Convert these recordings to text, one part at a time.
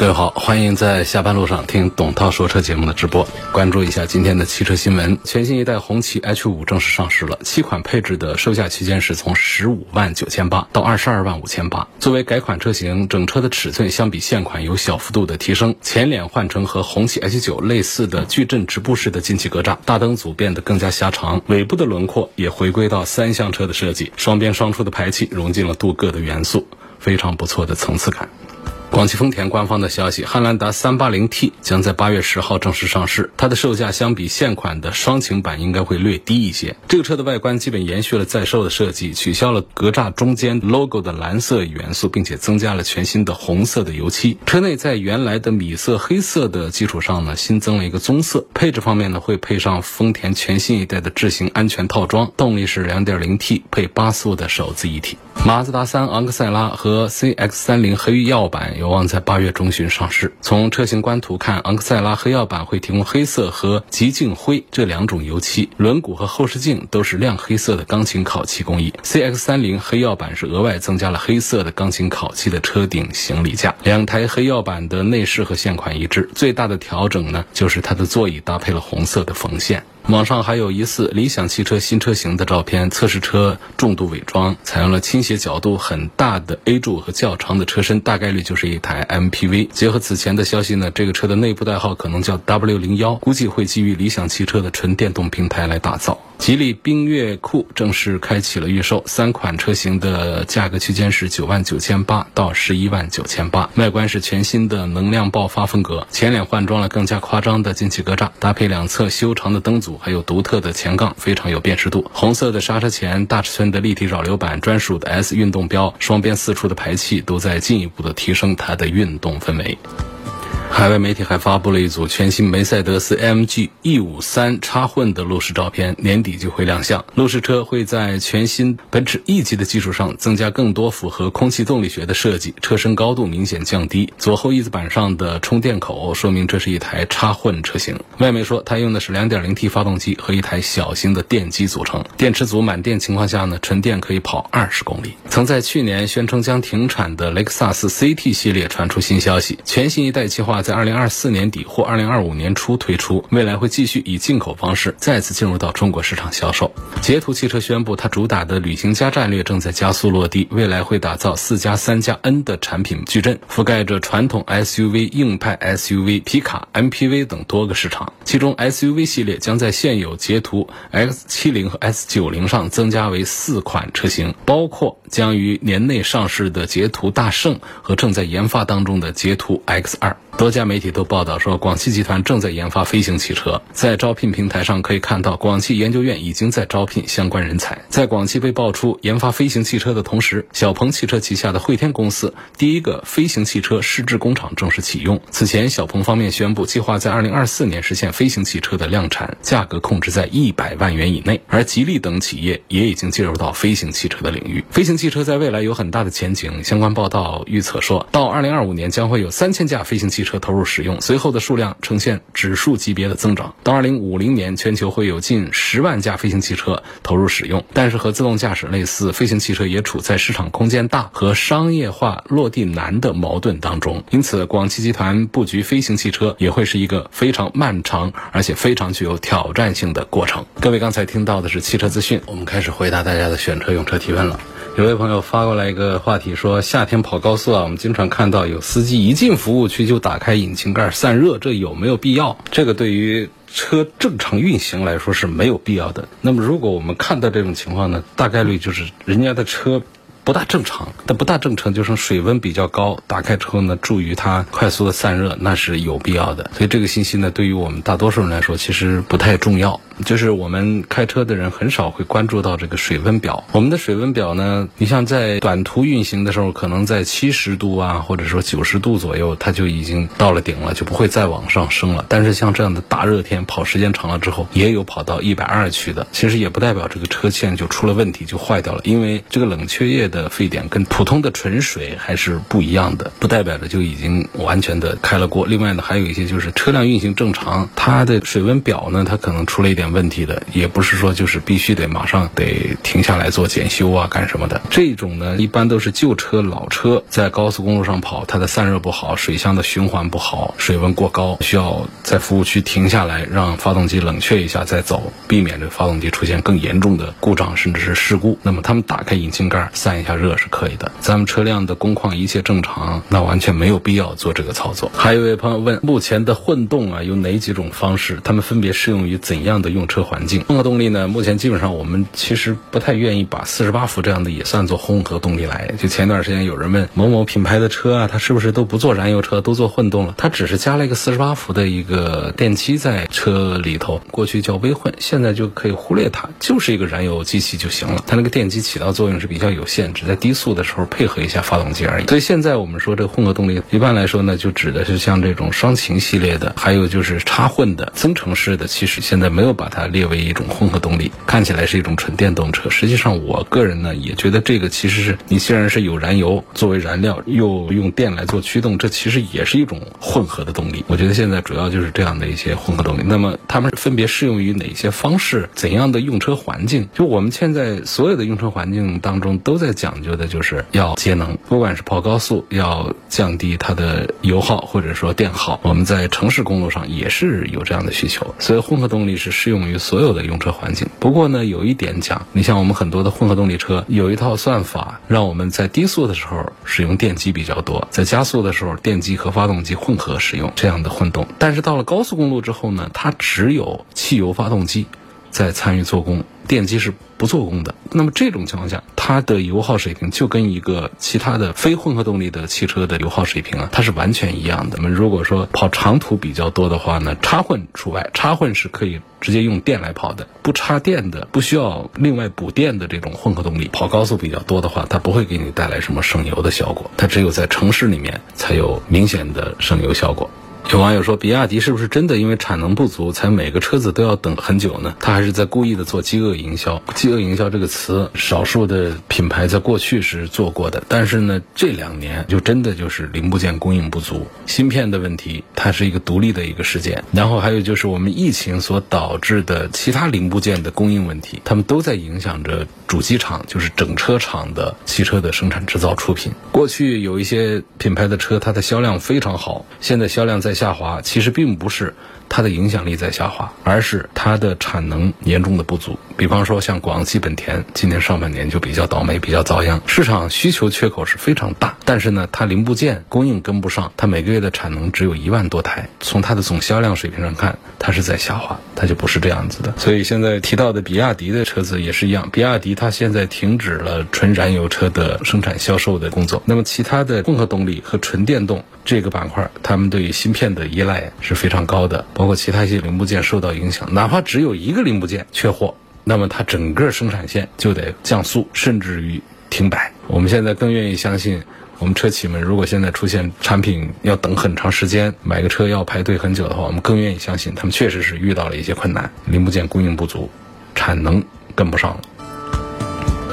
各位好，欢迎在下班路上听董涛说车节目的直播。关注一下今天的汽车新闻。全新一代红旗 H 五正式上市了，七款配置的售价区间是从十五万九千八到二十二万五千八。作为改款车型，整车的尺寸相比现款有小幅度的提升，前脸换成和红旗 H 九类似的矩阵直布式的进气格栅，大灯组变得更加狭长，尾部的轮廓也回归到三厢车的设计，双边双出的排气融进了镀铬的元素，非常不错的层次感。广汽丰田官方的消息，汉兰达 380T 将在八月十号正式上市。它的售价相比现款的双擎版应该会略低一些。这个车的外观基本延续了在售的设计，取消了格栅中间 logo 的蓝色元素，并且增加了全新的红色的油漆。车内在原来的米色、黑色的基础上呢，新增了一个棕色。配置方面呢，会配上丰田全新一代的智行安全套装，动力是 2.0T 配八速的手自一体。马自达三昂克赛拉和 CX-30 黑曜版有望在八月中旬上市。从车型官图看，昂克赛拉黑曜版会提供黑色和极净灰这两种油漆，轮毂和后视镜都是亮黑色的钢琴烤漆工艺。CX-30 黑曜版是额外增加了黑色的钢琴烤漆的车顶行李架。两台黑曜版的内饰和现款一致，最大的调整呢就是它的座椅搭配了红色的缝线。网上还有疑似理想汽车新车型的照片，测试车重度伪装，采用了倾斜角度很大的 A 柱和较长的车身，大概率就是一台 MPV。结合此前的消息呢，这个车的内部代号可能叫 W 零幺，估计会基于理想汽车的纯电动平台来打造。吉利缤越酷正式开启了预售，三款车型的价格区间是九万九千八到十一万九千八。外观是全新的能量爆发风格，前脸换装了更加夸张的进气格栅，搭配两侧修长的灯组，还有独特的前杠，非常有辨识度。红色的刹车钳、大尺寸的立体扰流板、专属的 S 运动标、双边四处的排气，都在进一步的提升它的运动氛围。海外媒体还发布了一组全新梅赛德斯 -MG E 五三插混的路试照片，年底就会亮相。路试车会在全新奔驰 E 级的基础上，增加更多符合空气动力学的设计，车身高度明显降低。左后翼子板上的充电口说明这是一台插混车型。外媒说它用的是 2.0T 发动机和一台小型的电机组成。电池组满电情况下呢，纯电可以跑二十公里。曾在去年宣称将停产的雷克萨斯 CT 系列传出新消息，全新一代计划。在二零二四年底或二零二五年初推出，未来会继续以进口方式再次进入到中国市场销售。捷途汽车宣布，它主打的旅行家战略正在加速落地，未来会打造四加三加 N 的产品矩阵，覆盖着传统 SUV、硬派 SUV、皮卡、MPV 等多个市场。其中 SUV 系列将在现有捷途 X 七零和 S 九零上增加为四款车型，包括将于年内上市的捷途大圣和正在研发当中的捷途 X 二。多家媒体都报道说，广汽集团正在研发飞行汽车。在招聘平台上可以看到，广汽研究院已经在招聘相关人才。在广汽被爆出研发飞行汽车的同时，小鹏汽车旗下的汇天公司第一个飞行汽车试制工厂正式启用。此前，小鹏方面宣布，计划在2024年实现飞行汽车的量产，价格控制在一百万元以内。而吉利等企业也已经进入到飞行汽车的领域。飞行汽车在未来有很大的前景。相关报道预测说，到2025年将会有三千架飞行汽。车投入使用，随后的数量呈现指数级别的增长。到二零五零年，全球会有近十万架飞行汽车投入使用。但是和自动驾驶类似，飞行汽车也处在市场空间大和商业化落地难的矛盾当中。因此，广汽集团布局飞行汽车也会是一个非常漫长而且非常具有挑战性的过程。各位刚才听到的是汽车资讯，我们开始回答大家的选车用车提问了。有位朋友发过来一个话题，说夏天跑高速啊，我们经常看到有司机一进服务区就打开引擎盖散热，这有没有必要？这个对于车正常运行来说是没有必要的。那么如果我们看到这种情况呢，大概率就是人家的车不大正常。但不大正常就是水温比较高，打开之后呢，助于它快速的散热，那是有必要的。所以这个信息呢，对于我们大多数人来说，其实不太重要。就是我们开车的人很少会关注到这个水温表。我们的水温表呢，你像在短途运行的时候，可能在七十度啊，或者说九十度左右，它就已经到了顶了，就不会再往上升了。但是像这样的大热天跑时间长了之后，也有跑到一百二去的。其实也不代表这个车线就出了问题就坏掉了，因为这个冷却液的沸点跟普通的纯水还是不一样的，不代表着就已经完全的开了锅。另外呢，还有一些就是车辆运行正常，它的水温表呢，它可能出了一点。问题的也不是说就是必须得马上得停下来做检修啊干什么的，这种呢一般都是旧车老车在高速公路上跑，它的散热不好，水箱的循环不好，水温过高，需要在服务区停下来让发动机冷却一下再走，避免这发动机出现更严重的故障甚至是事故。那么他们打开引擎盖散一下热是可以的。咱们车辆的工况一切正常，那完全没有必要做这个操作。还有一位朋友问，目前的混动啊有哪几种方式？它们分别适用于怎样的？用车环境混合动力呢？目前基本上我们其实不太愿意把四十八伏这样的也算作混合动力来。就前段时间有人问某某品牌的车啊，它是不是都不做燃油车，都做混动了？它只是加了一个四十八伏的一个电机在车里头，过去叫微混，现在就可以忽略它，就是一个燃油机器就行了。它那个电机起到作用是比较有限，只在低速的时候配合一下发动机而已。所以现在我们说这个混合动力，一般来说呢，就指的是像这种双擎系列的，还有就是插混的增程式的，其实现在没有把它列为一种混合动力，看起来是一种纯电动车。实际上，我个人呢也觉得这个其实是你既然是有燃油作为燃料，又用电来做驱动，这其实也是一种混合的动力。我觉得现在主要就是这样的一些混合动力。那么它们分别适用于哪些方式？怎样的用车环境？就我们现在所有的用车环境当中都在讲究的就是要节能，不管是跑高速要降低它的油耗或者说电耗，我们在城市公路上也是有这样的需求。所以混合动力是适用于所。有的用车环境。不过呢，有一点讲，你像我们很多的混合动力车，有一套算法，让我们在低速的时候使用电机比较多，在加速的时候电机和发动机混合使用这样的混动。但是到了高速公路之后呢，它只有汽油发动机在参与做工。电机是不做功的，那么这种情况下，它的油耗水平就跟一个其他的非混合动力的汽车的油耗水平啊，它是完全一样的。那么如果说跑长途比较多的话呢，插混除外，插混是可以直接用电来跑的，不插电的，不需要另外补电的这种混合动力，跑高速比较多的话，它不会给你带来什么省油的效果，它只有在城市里面才有明显的省油效果。有网友说，比亚迪是不是真的因为产能不足，才每个车子都要等很久呢？他还是在故意的做饥饿营销。饥饿营销这个词，少数的品牌在过去是做过的，但是呢，这两年就真的就是零部件供应不足，芯片的问题，它是一个独立的一个事件。然后还有就是我们疫情所导致的其他零部件的供应问题，他们都在影响着主机厂，就是整车厂的汽车的生产制造出品。过去有一些品牌的车，它的销量非常好，现在销量在。在下滑其实并不是它的影响力在下滑，而是它的产能严重的不足。比方说像广汽本田，今年上半年就比较倒霉，比较遭殃。市场需求缺口是非常大，但是呢，它零部件供应跟不上，它每个月的产能只有一万多台。从它的总销量水平上看，它是在下滑，它就不是这样子的。所以现在提到的比亚迪的车子也是一样，比亚迪它现在停止了纯燃油车的生产销售的工作。那么其他的混合动力和纯电动这个板块，他们对芯片的依赖是非常高的，包括其他一些零部件受到影响，哪怕只有一个零部件缺货。那么它整个生产线就得降速，甚至于停摆。我们现在更愿意相信，我们车企们如果现在出现产品要等很长时间，买个车要排队很久的话，我们更愿意相信他们确实是遇到了一些困难，零部件供应不足，产能跟不上了。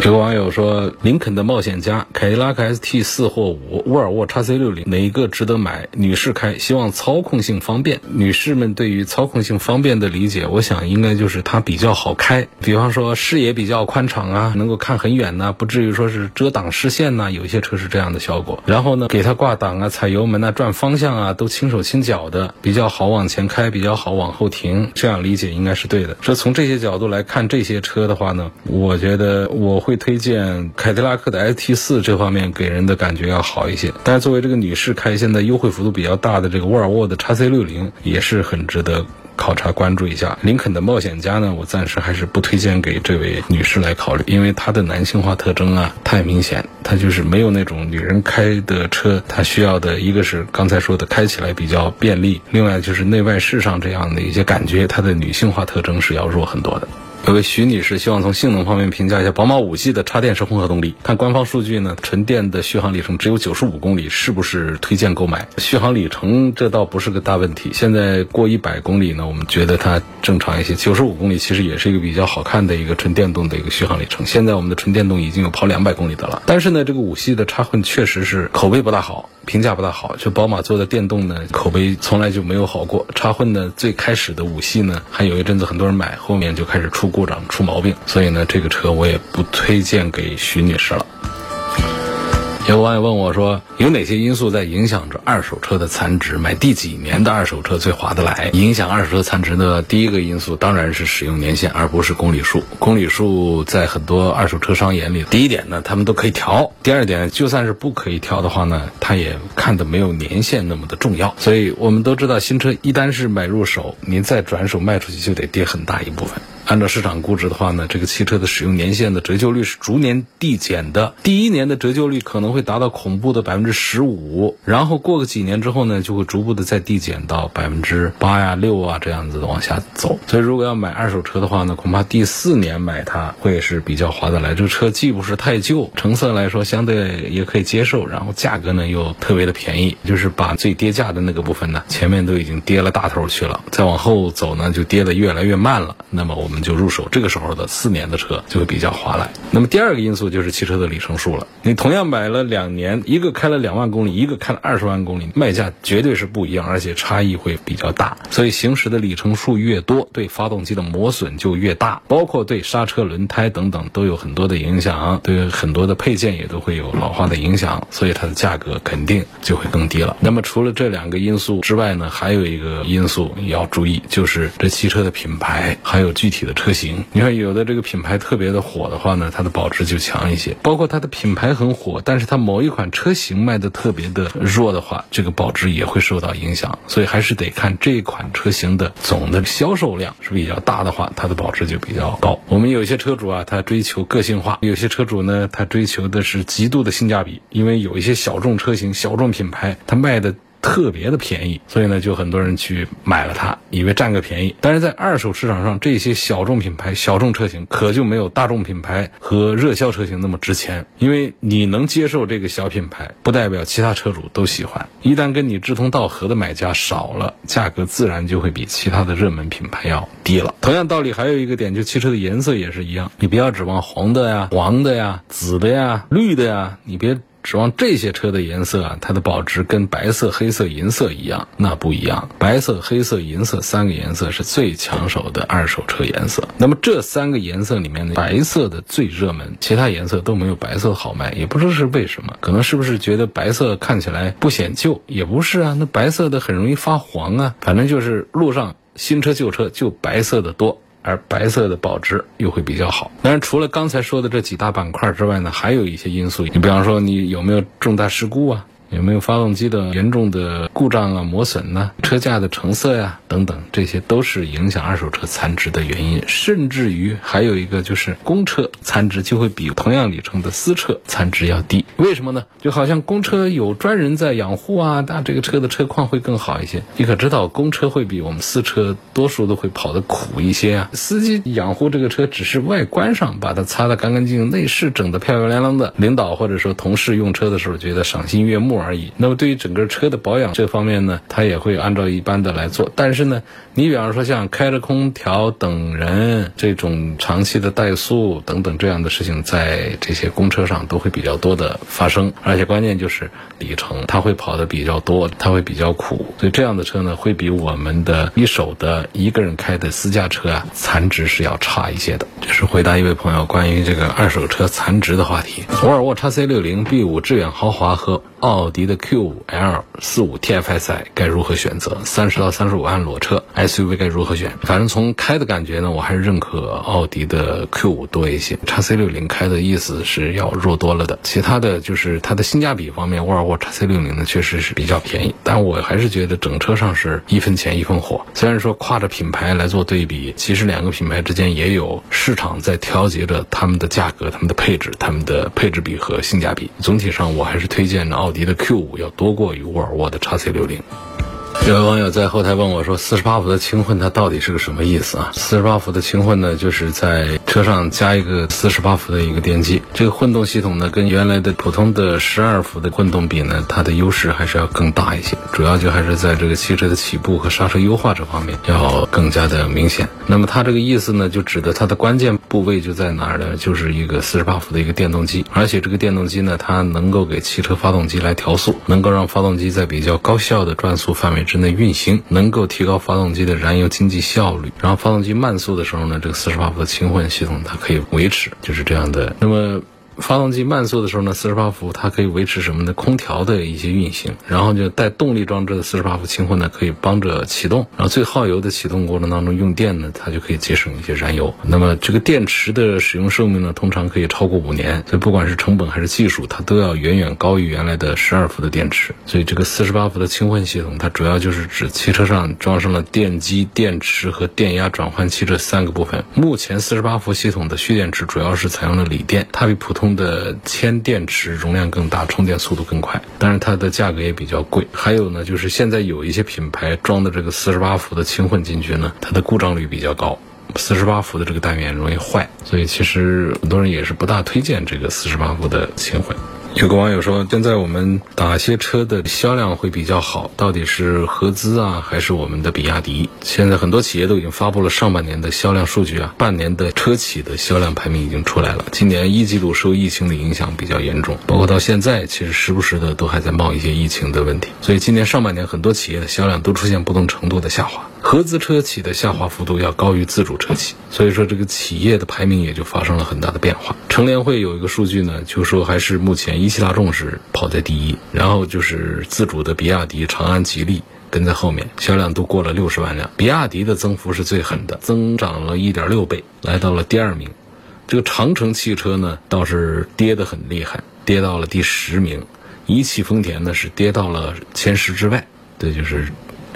有个网友说：“林肯的冒险家、凯迪拉克 ST 四或五、沃尔沃 x C 六零，哪一个值得买？女士开，希望操控性方便。女士们对于操控性方便的理解，我想应该就是它比较好开。比方说视野比较宽敞啊，能够看很远呐，不至于说是遮挡视线呐。有些车是这样的效果。然后呢，给它挂档啊、踩油门啊、转方向啊，都轻手轻脚的，比较好往前开，比较好往后停。这样理解应该是对的。说从这些角度来看这些车的话呢，我觉得我。”会推荐凯迪拉克的 ST 四这方面给人的感觉要好一些，但是作为这个女士开，现在优惠幅度比较大的这个沃尔沃的 x C 六零也是很值得考察关注一下。林肯的冒险家呢，我暂时还是不推荐给这位女士来考虑，因为它的男性化特征啊太明显，它就是没有那种女人开的车，它需要的一个是刚才说的开起来比较便利，另外就是内外饰上这样的一些感觉，它的女性化特征是要弱很多的。各位徐女士希望从性能方面评价一下宝马五系的插电式混合动力。看官方数据呢，纯电的续航里程只有九十五公里，是不是推荐购买？续航里程这倒不是个大问题。现在过一百公里呢，我们觉得它正常一些。九十五公里其实也是一个比较好看的一个纯电动的一个续航里程。现在我们的纯电动已经有跑两百公里的了。但是呢，这个五系的插混确实是口碑不大好。评价不大好，就宝马做的电动呢，口碑从来就没有好过。插混呢，最开始的五系呢，还有一阵子很多人买，后面就开始出故障、出毛病，所以呢，这个车我也不推荐给徐女士了。有网友问我说：“有哪些因素在影响着二手车的残值？买第几年的二手车最划得来？影响二手车残值的第一个因素当然是使用年限，而不是公里数。公里数在很多二手车商眼里，第一点呢，他们都可以调；第二点，就算是不可以调的话呢，他也看的没有年限那么的重要。所以我们都知道，新车一旦是买入手，您再转手卖出去，就得跌很大一部分。”按照市场估值的话呢，这个汽车的使用年限的折旧率是逐年递减的。第一年的折旧率可能会达到恐怖的百分之十五，然后过个几年之后呢，就会逐步的再递减到百分之八呀、六啊这样子的往下走。所以如果要买二手车的话呢，恐怕第四年买它会是比较划得来。这个车既不是太旧，成色来说相对也可以接受，然后价格呢又特别的便宜，就是把最跌价的那个部分呢，前面都已经跌了大头去了，再往后走呢就跌得越来越慢了。那么我们。就入手这个时候的四年的车就会比较划来。那么第二个因素就是汽车的里程数了。你同样买了两年，一个开了两万公里，一个开了二十万公里，卖价绝对是不一样，而且差异会比较大。所以行驶的里程数越多，对发动机的磨损就越大，包括对刹车、轮胎等等都有很多的影响，对很多的配件也都会有老化的影响，所以它的价格肯定就会更低了。那么除了这两个因素之外呢，还有一个因素要注意，就是这汽车的品牌还有具体。的车型，你看有的这个品牌特别的火的话呢，它的保值就强一些。包括它的品牌很火，但是它某一款车型卖的特别的弱的话，这个保值也会受到影响。所以还是得看这一款车型的总的销售量是比较大的话，它的保值就比较高。我们有些车主啊，他追求个性化；有些车主呢，他追求的是极度的性价比。因为有一些小众车型、小众品牌，它卖的。特别的便宜，所以呢，就很多人去买了它，以为占个便宜。但是在二手市场上，这些小众品牌、小众车型可就没有大众品牌和热销车型那么值钱。因为你能接受这个小品牌，不代表其他车主都喜欢。一旦跟你志同道合的买家少了，价格自然就会比其他的热门品牌要低了。同样道理，还有一个点，就汽车的颜色也是一样，你不要指望红的呀、黄的呀、紫的呀、绿的呀，你别。指望这些车的颜色啊，它的保值跟白色、黑色、银色一样，那不一样。白色、黑色、银色三个颜色是最抢手的二手车颜色。那么这三个颜色里面呢，白色的最热门，其他颜色都没有白色好卖。也不知道是为什么，可能是不是觉得白色看起来不显旧？也不是啊，那白色的很容易发黄啊。反正就是路上新车旧车就白色的多。而白色的保值又会比较好。当然，除了刚才说的这几大板块之外呢，还有一些因素。你比方说，你有没有重大事故啊？有没有发动机的严重的故障啊、磨损呢？车架的成色呀，等等，这些都是影响二手车残值的原因。甚至于还有一个就是公车残值就会比同样里程的私车残值要低。为什么呢？就好像公车有专人在养护啊，那这个车的车况会更好一些。你可知道，公车会比我们私车多数都会跑得苦一些啊。司机养护这个车只是外观上把它擦得干干净净，内饰整得漂漂亮亮的。领导或者说同事用车的时候觉得赏心悦目。而已。那么对于整个车的保养这方面呢，他也会按照一般的来做。但是呢，你比方说像开着空调等人这种长期的怠速等等这样的事情，在这些公车上都会比较多的发生。而且关键就是里程，它会跑的比较多，它会比较苦。所以这样的车呢，会比我们的一手的一个人开的私家车啊，残值是要差一些的。就是是回答一位朋友关于这个二手车残值的话题。沃尔沃 x C 六零、B 五致远豪华和奥迪的 Q 五 L 四五 TFSI 该如何选择？三十到三十五万裸车 SUV 该如何选？反正从开的感觉呢，我还是认可奥迪的 Q 五多一些。x C 六零开的意思是要弱多了的。其他的就是它的性价比方面，沃尔沃 x C 六零呢确实是比较便宜，但我还是觉得整车上是一分钱一分货。虽然说跨着品牌来做对比，其实两个品牌之间也有市场在调节着他们的价格、他们的配置、他们的配置比和性价比。总体上，我还是推荐奥迪的 Q 五要多过于沃尔沃的 x C 六零。有位网友在后台问我说：“四十八伏的轻混它到底是个什么意思啊？”四十八伏的轻混呢，就是在车上加一个四十八伏的一个电机。这个混动系统呢，跟原来的普通的十二伏的混动比呢，它的优势还是要更大一些。主要就还是在这个汽车的起步和刹车优化这方面要更加的明显。那么它这个意思呢，就指的它的关键部位就在哪儿呢？就是一个四十八伏的一个电动机，而且这个电动机呢，它能够给汽车发动机来调速，能够让发动机在比较高效的转速范围之内运行，能够提高发动机的燃油经济效率。然后发动机慢速的时候呢，这个四十八伏的轻混系统它可以维持，就是这样的。那么发动机慢速的时候呢，四十八伏它可以维持什么呢？空调的一些运行，然后就带动力装置的四十八伏轻混呢，可以帮着启动，然后最耗油的启动过程当中用电呢，它就可以节省一些燃油。那么这个电池的使用寿命呢，通常可以超过五年，所以不管是成本还是技术，它都要远远高于原来的十二伏的电池。所以这个四十八伏的轻混系统，它主要就是指汽车上装上了电机、电池和电压转换器这三个部分。目前四十八伏系统的蓄电池主要是采用了锂电，它比普通的铅电池容量更大，充电速度更快，当然它的价格也比较贵。还有呢，就是现在有一些品牌装的这个四十八伏的轻混进去呢，它的故障率比较高，四十八伏的这个单元容易坏，所以其实很多人也是不大推荐这个四十八伏的轻混。有个网友说，现在我们哪些车的销量会比较好？到底是合资啊，还是我们的比亚迪？现在很多企业都已经发布了上半年的销量数据啊，半年的车企的销量排名已经出来了。今年一季度受疫情的影响比较严重，包括到现在，其实时不时的都还在冒一些疫情的问题。所以今年上半年很多企业的销量都出现不同程度的下滑，合资车企的下滑幅度要高于自主车企，所以说这个企业的排名也就发生了很大的变化。乘联会有一个数据呢，就说还是目前一汽大众是跑在第一，然后就是自主的比亚迪、长安、吉利跟在后面，销量都过了六十万辆。比亚迪的增幅是最狠的，增长了一点六倍，来到了第二名。这个长城汽车呢，倒是跌得很厉害，跌到了第十名。一汽丰田呢是跌到了前十之外，这就是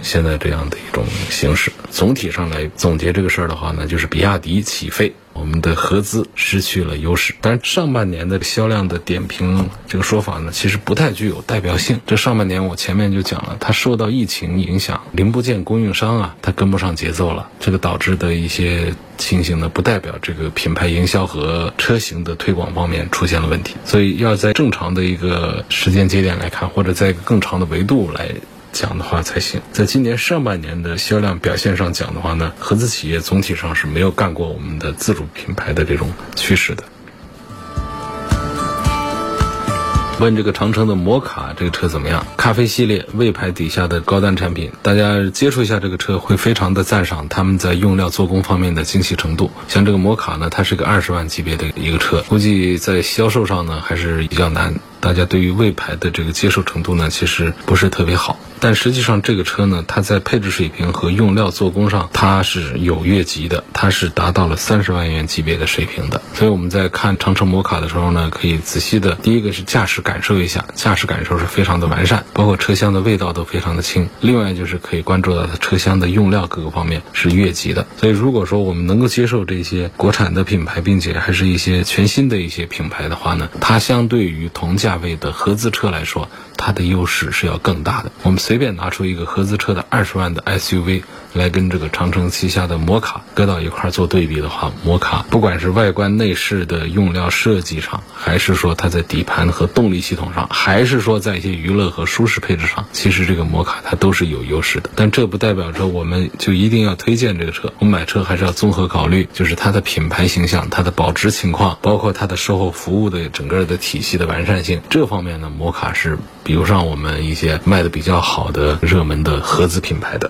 现在这样的一种形式。总体上来总结这个事儿的话呢，就是比亚迪起飞。我们的合资失去了优势，但是上半年的销量的点评这个说法呢，其实不太具有代表性。这上半年我前面就讲了，它受到疫情影响，零部件供应商啊，它跟不上节奏了，这个导致的一些情形呢，不代表这个品牌营销和车型的推广方面出现了问题。所以要在正常的一个时间节点来看，或者在一个更长的维度来。讲的话才行。在今年上半年的销量表现上讲的话呢，合资企业总体上是没有干过我们的自主品牌的这种趋势的。问这个长城的摩卡这个车怎么样？咖啡系列魏牌底下的高端产品，大家接触一下这个车会非常的赞赏他们在用料做工方面的精细程度。像这个摩卡呢，它是个二十万级别的一个车，估计在销售上呢还是比较难。大家对于魏牌的这个接受程度呢，其实不是特别好。但实际上这个车呢，它在配置水平和用料做工上，它是有越级的，它是达到了三十万元级别的水平的。所以我们在看长城摩卡的时候呢，可以仔细的，第一个是驾驶感受一下，驾驶感受是非常的完善，包括车厢的味道都非常的轻。另外就是可以关注到它车厢的用料各个方面是越级的。所以如果说我们能够接受这些国产的品牌，并且还是一些全新的一些品牌的话呢，它相对于同价位的合资车来说，它的优势是要更大的。我们随便拿出一个合资车的二十万的 SUV 来跟这个长城旗下的摩卡搁到一块做对比的话，摩卡不管是外观内饰的用料设计上，还是说它在底盘和动力系统上，还是说在一些娱乐和舒适配置上，其实这个摩卡它都是有优势的。但这不代表着我们就一定要推荐这个车。我们买车还是要综合考虑，就是它的品牌形象、它的保值情况，包括它的售后服务的整个的体系的完善性。这方面呢，摩卡是比不上我们一些卖的比较好的热门的合资品牌的。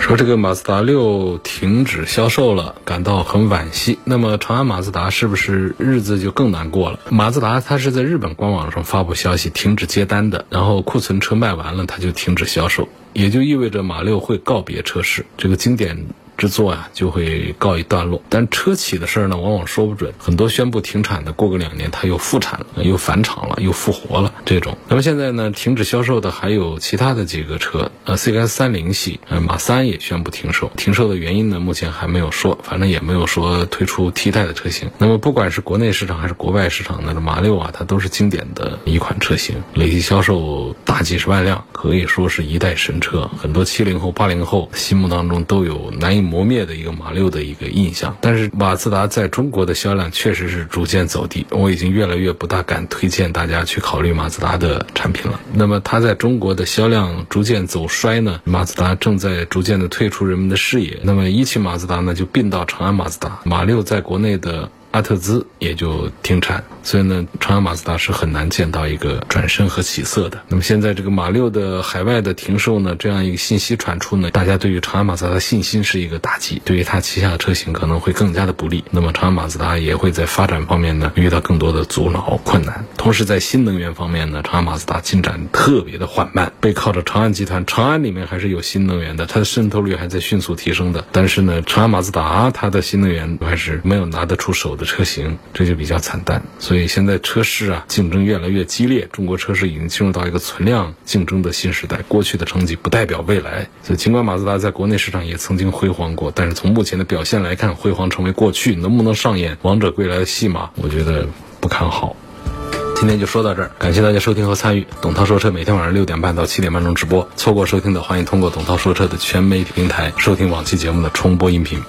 说这个马自达六停止销售了，感到很惋惜。那么长安马自达是不是日子就更难过了？马自达它是在日本官网上发布消息停止接单的，然后库存车卖完了，它就停止销售，也就意味着马六会告别车市。这个经典。制作啊就会告一段落，但车企的事儿呢，往往说不准。很多宣布停产的，过个两年它又复产了，又返厂了，又复活了这种。那么现在呢，停止销售的还有其他的几个车，呃，CX 三零系，呃，马三也宣布停售。停售的原因呢，目前还没有说，反正也没有说推出替代的车型。那么不管是国内市场还是国外市场，那个马六啊，它都是经典的一款车型，累计销售大几十万辆，可以说是一代神车。很多七零后、八零后心目当中都有难以。磨灭的一个马六的一个印象，但是马自达在中国的销量确实是逐渐走低，我已经越来越不大敢推荐大家去考虑马自达的产品了。那么它在中国的销量逐渐走衰呢？马自达正在逐渐的退出人们的视野。那么一汽马自达呢就并到长安马自达，马六在国内的。阿特兹也就停产，所以呢，长安马自达是很难见到一个转身和起色的。那么现在这个马六的海外的停售呢，这样一个信息传出呢，大家对于长安马自达的信心是一个打击，对于它旗下的车型可能会更加的不利。那么长安马自达也会在发展方面呢遇到更多的阻挠困难。同时在新能源方面呢，长安马自达进展特别的缓慢，背靠着长安集团，长安里面还是有新能源的，它的渗透率还在迅速提升的。但是呢，长安马自达它的新能源还是没有拿得出手的。车型这就比较惨淡，所以现在车市啊竞争越来越激烈，中国车市已经进入到一个存量竞争的新时代。过去的成绩不代表未来，所以尽管马自达在国内市场也曾经辉煌过，但是从目前的表现来看，辉煌成为过去，能不能上演王者归来的戏码，我觉得不看好。今天就说到这儿，感谢大家收听和参与。董涛说车每天晚上六点半到七点半钟直播，错过收听的，欢迎通过董涛说车的全媒体平台收听往期节目的重播音频。